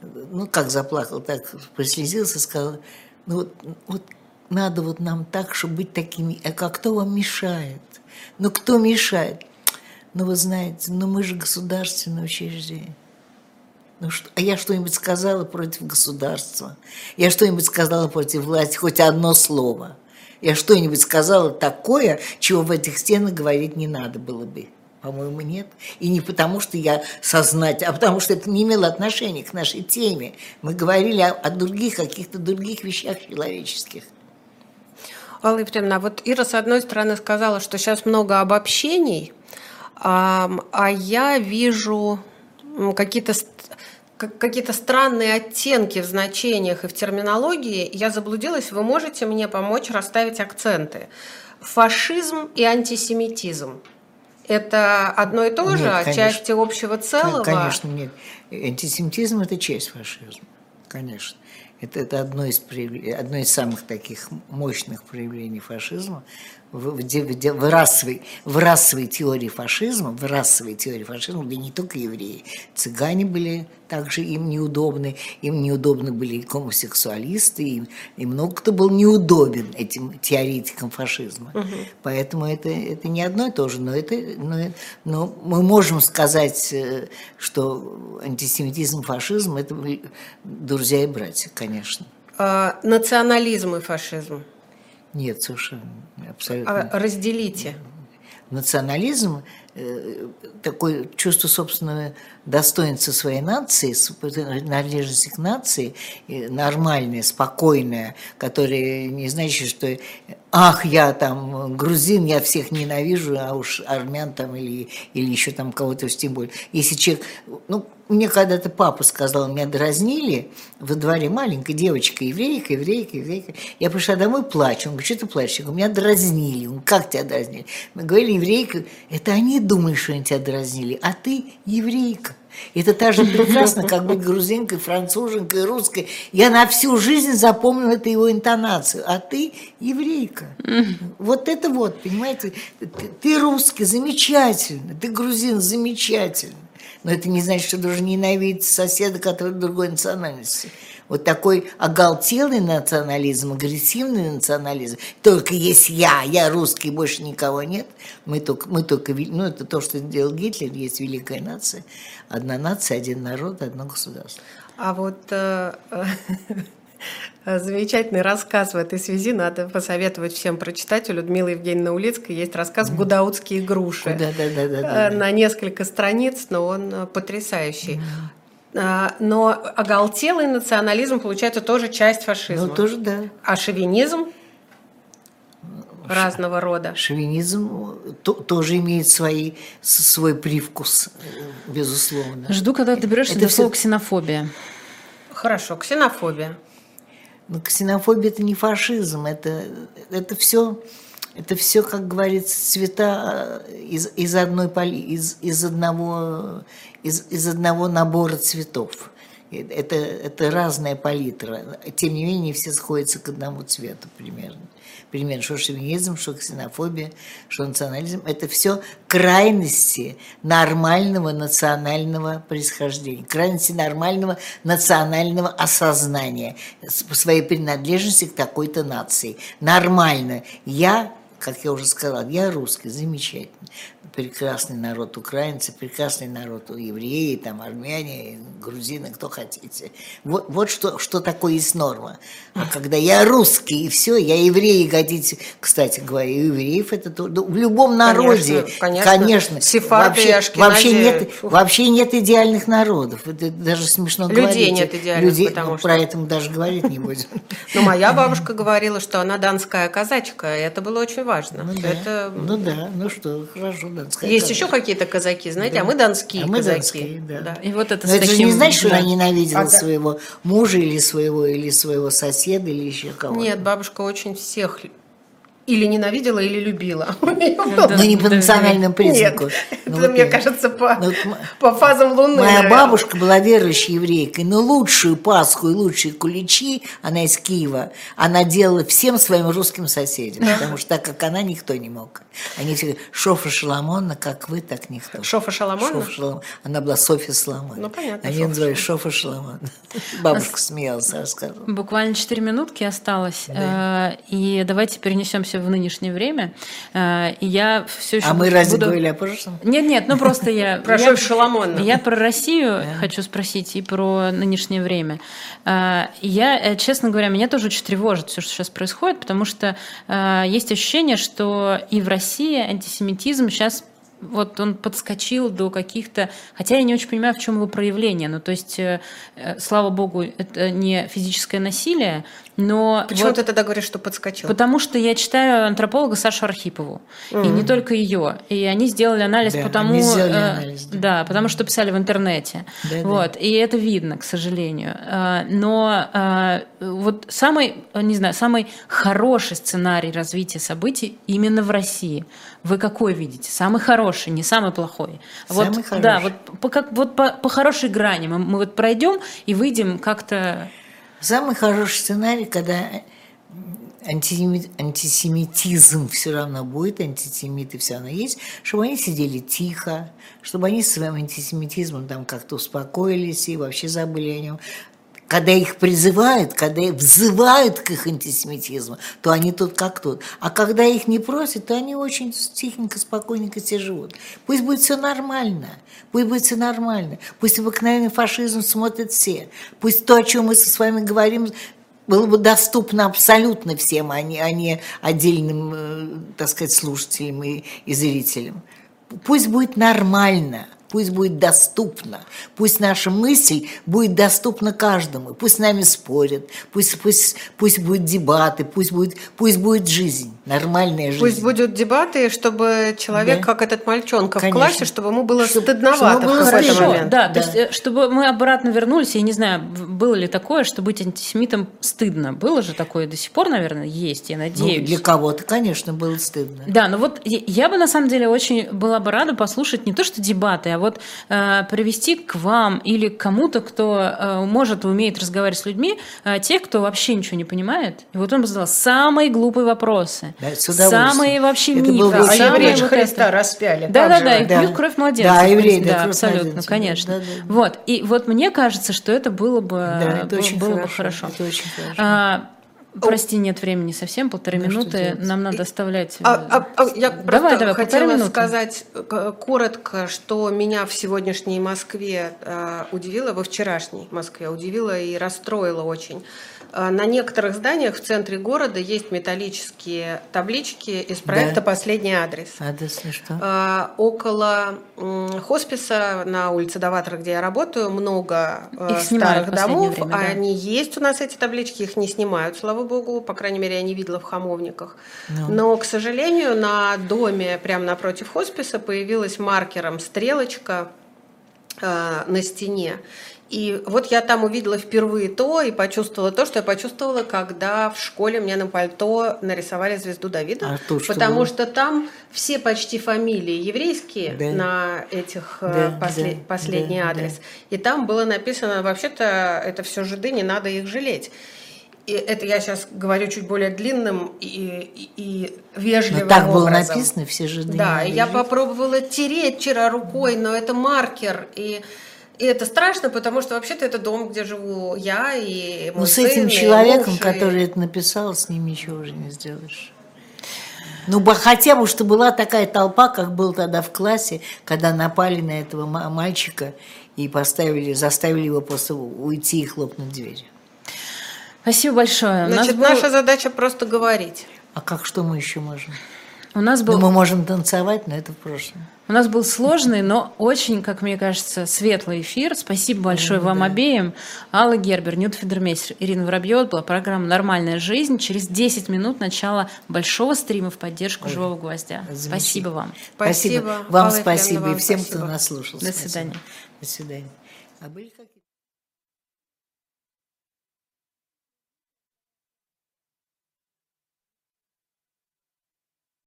ну, как заплакала, так прослезился, сказала, ну, вот, вот надо вот нам так, чтобы быть такими, а как кто вам мешает? Ну кто мешает? Ну вы знаете, ну мы же государственное учреждение. Ну что, а я что-нибудь сказала против государства? Я что-нибудь сказала против власти? Хоть одно слово. Я что-нибудь сказала такое, чего в этих стенах говорить не надо было бы. По-моему, нет. И не потому, что я сознательно, а потому что это не имело отношения к нашей теме. Мы говорили о, о других, каких-то других вещах человеческих. Алла Ефремовна, вот Ира, с одной стороны, сказала, что сейчас много обобщений, а, а я вижу какие-то какие-то странные оттенки в значениях и в терминологии. Я заблудилась, вы можете мне помочь расставить акценты. Фашизм и антисемитизм. Это одно и то нет, же, конечно. части общего целого? Конечно, нет. Антисемитизм – это часть фашизма, конечно. Это, это одно, из, одно из самых таких мощных проявлений фашизма в, в, в, расовой, в расовой теории фашизма, в расовой теории фашизма были не только евреи, цыгане были также им неудобны, им неудобны были гомосексуалисты, им, и много кто был неудобен этим теоретикам фашизма. Угу. Поэтому это, это не одно и то же, но, это, но, но мы можем сказать, э, что антисемитизм, фашизм – это друзья и братья, конечно. А, национализм и фашизм – нет, совершенно, абсолютно. А разделите. Национализм, э, такое чувство собственного достоинства своей нации, принадлежности к нации, нормальное, спокойное, которое не значит, что ах, я там грузин, я всех ненавижу, а уж армян там или, или еще там кого-то тем более. Если человек, ну, мне когда-то папа сказал, меня дразнили во дворе маленькая девочка, еврейка, еврейка, еврейка. Я пришла домой, плачу. Он говорит, что ты плачешь? Я говорю, меня дразнили. Он, как тебя дразнили? Мы говорили, еврейка, это они думают, что они тебя дразнили, а ты еврейка. Это так же прекрасно, как быть грузинкой, француженкой, русской. Я на всю жизнь запомнила эту его интонацию. А ты еврейка. Вот это вот, понимаете, ты русский, замечательно. Ты грузин, замечательно. Но это не значит, что должен ненавидеть соседа, который другой национальности. Вот такой оголтелый национализм, агрессивный национализм. Только есть я, я русский, больше никого нет. Мы только, мы только, ну это то, что сделал Гитлер, есть великая нация. Одна нация, один народ, одно государство. А вот э, Замечательный рассказ в этой связи. Надо посоветовать всем прочитать. У Людмилы Евгеньевны Улицкой есть рассказ «Гудаутские груши». Да, да, да, да, да. На несколько страниц, но он э, потрясающий. А, но оголтелый национализм, получается, тоже часть фашизма. Ну, тоже, да. А шовинизм? разного рода. Шовинизм то, тоже имеет свои, свой привкус, безусловно. Жду, когда ты берешь это до все... слова ксенофобия. Хорошо, ксенофобия. Но ксенофобия это не фашизм, это, это все, это все, как говорится, цвета э, из, из одной из, из одного, из, из одного набора цветов. Это, это разная палитра. Тем не менее, все сходятся к одному цвету примерно примерно, что шовинизм, что ксенофобия, что национализм. Это все крайности нормального национального происхождения, крайности нормального национального осознания своей принадлежности к такой-то нации. Нормально. Я как я уже сказала, я русский, замечательно. Прекрасный народ украинцы, прекрасный народ евреи, там армяне, грузины, кто хотите. Вот, вот что, что такое есть норма. А когда я русский и все, я еврей, и хотите, кстати говоря, евреев это то, в любом народе, конечно, конечно, конечно вообще, вообще нет, вообще нет идеальных народов. Это даже смешно Людей говорить. нет идеальных, Людей, потому ну, что... про это мы даже говорить не будем. Но моя бабушка говорила, что она донская казачка, и это было очень важно. Ну да, ну да, ну что, хорошо, донская Есть казачка. еще какие-то казаки, знаете, Да. а мы донские А мы казаки. донские, да. И вот это Но с это же не значит, что да. она ненавидела А да- своего мужа или своего, или своего соседа, или еще кого-то. Нет, бабушка очень всех или ненавидела, или любила. Но не по национальному признаку. Нет, Ну, это, вот мне я- кажется, по, Ну, по фазам Луны. Моя наверное. бабушка была верующей еврейкой, но лучшую Пасху и лучшие куличи, она из Киева, она делала всем своим русским соседям, потому что так как она, никто не мог. Они все говорили, Шофа Шаламонна, как вы, так никто. Шофа Шаламонна? Шофа. Она была Софья Соломон. Ну, понятно, Они называли Шофа Шаламон. Бабушка смеялась, рассказывала. Буквально 4 минутки осталось. Э, И давайте перенесемся в нынешнее время. Э, И я все еще А мы разве буду- говорили о прошлом? Нет, нет, ну просто я... Про я- Шофь Шаламонна. Я про Россию хочу спросить и про нынешнее время. А, Я, э, честно говоря, меня тоже очень тревожит все, что сейчас происходит, потому что э, есть ощущение, что и в России антисемитизм сейчас вот он подскочил до каких-то... Хотя я не очень понимаю, в чем его проявление. Ну, то есть, э, э, слава богу, это не физическое насилие, но... Почему вот- ты тогда говоришь, что подскочил? Потому что я читаю антрополога Сашу Архипову, и не только ее. И они сделали анализ Да, по тому, они сделали э, анализ, да. да, потому что писали в интернете. Да, да. вот, и это видно, к сожалению. Э, Но э, вот самый, не знаю, самый хороший сценарий развития событий именно в России. Вы какой видите? Самый хороший, не самый плохой. Вот, Самый Да, хороший. вот по, как, вот по, по хорошей грани мы, мы вот пройдем и выйдем как-то. Самый хороший сценарий, когда антисеми- антисемитизм все равно будет, антисемиты все равно есть, чтобы они сидели тихо, чтобы они с своим антисемитизмом там как-то успокоились и вообще забыли о нем. Когда их призывают, когда их взывают к их антисемитизму, то они тут как тут. А когда их не просят, то они очень тихенько, спокойненько себе живут. Пусть будет все нормально. Пусть будет все нормально. Пусть обыкновенный фашизм смотрят все. Пусть то, о чем мы со вами говорим, было бы доступно абсолютно всем, а не, а не отдельным, э, так сказать, слушателям и, и зрителям. Пусть будет нормально, пусть будет доступно, пусть наша мысль будет доступна каждому, пусть с нами спорят, пусть, пусть, пусть будут дебаты, пусть будет, пусть будет жизнь, нормальная жизнь. Пусть будут дебаты, чтобы человек, Да. как этот мальчонка в Конечно. классе, чтобы ему было Чтоб- стыдновато чтобы было в какой-то стыдно. момент. Да, то Да. есть, э, чтобы мы обратно вернулись, я не знаю, в- было ли такое, что быть антисемитом стыдно. Было же такое до сих пор, наверное, есть, я Ну, надеюсь. для кого-то, конечно, было стыдно. Да, ну вот я- я бы на самом деле очень была бы рада послушать не то что дебаты, а вот э, привести к вам или к кому-то, кто э, может и умеет разговаривать с людьми, э, тех, кто вообще ничего не понимает. И вот он бы задал самые глупые вопросы, Да, с самые вообще Это мифы, было бы А же вот Христа это. распяли. Да, да, же да, и Да. пьют кровь младенца. Да, евреи, да, да, кровь абсолютно, младенца, конечно. да, да, да. Вот, и вот мне кажется, что это было бы, Да, это было, очень было бы хорошо, хорошо. это очень хорошо. А, прости, нет времени совсем, полторы Ну, минуты, нам надо оставлять. А, а, а, я Давай, давай, полторы хотела минуты. сказать э, коротко, что меня в сегодняшней Москве э, удивило, во вчерашней Москве удивило и расстроило очень. Э, на некоторых зданиях в центре города есть металлические таблички из проекта Да. «Последний адрес». Адрес, что? А, Около хосписа на улице Даватора, где я работаю, много э, Их старых домов. время, да. Они есть у нас эти таблички, их не снимают, слава богу. По крайней мере, я не видела в хамовниках. Ну. Но, к сожалению, на доме прямо напротив хосписа появилась маркером стрелочка э, на стене. И вот я там увидела впервые то и почувствовала то, что я почувствовала, когда в школе мне на пальто нарисовали звезду Давида. А тут что потому было? что там все почти фамилии еврейские Да. на этих э, Да, после- да, последний да, адрес. И там было написано, вообще-то это все жиды, не надо их жалеть. И это я сейчас говорю чуть более длинным и, и, и вежливым Ну, так было образом. написано, все же Да, я попробовала тереть вчера рукой, но это маркер. И, и это страшно, потому что вообще-то это дом, где живу я и мой Ну, с сын, этим и человеком, муж, и- который это написал, с ним ничего уже не сделаешь. Ну, хотя бы, что была такая толпа, как был тогда в классе, когда напали на этого мальчика и поставили, заставили его просто уйти и хлопнуть дверью. Спасибо большое. Значит, был... наша задача просто говорить. А как, что мы еще можем? У нас был... Ну, мы можем танцевать, но это в прошлом. У нас был сложный, но очень, как мне кажется, светлый эфир. Спасибо большое вам обеим. Алла Гербер, Нют Федермейстер, Ирина Воробьева. была программа «Нормальная жизнь». Через 10 минут начало большого стрима в поддержку Ой, «Живого гвоздя». Спасибо вам. Спасибо. Вам Алла спасибо и всем, спасибо. кто нас слушал. До свидания. До свидания. А были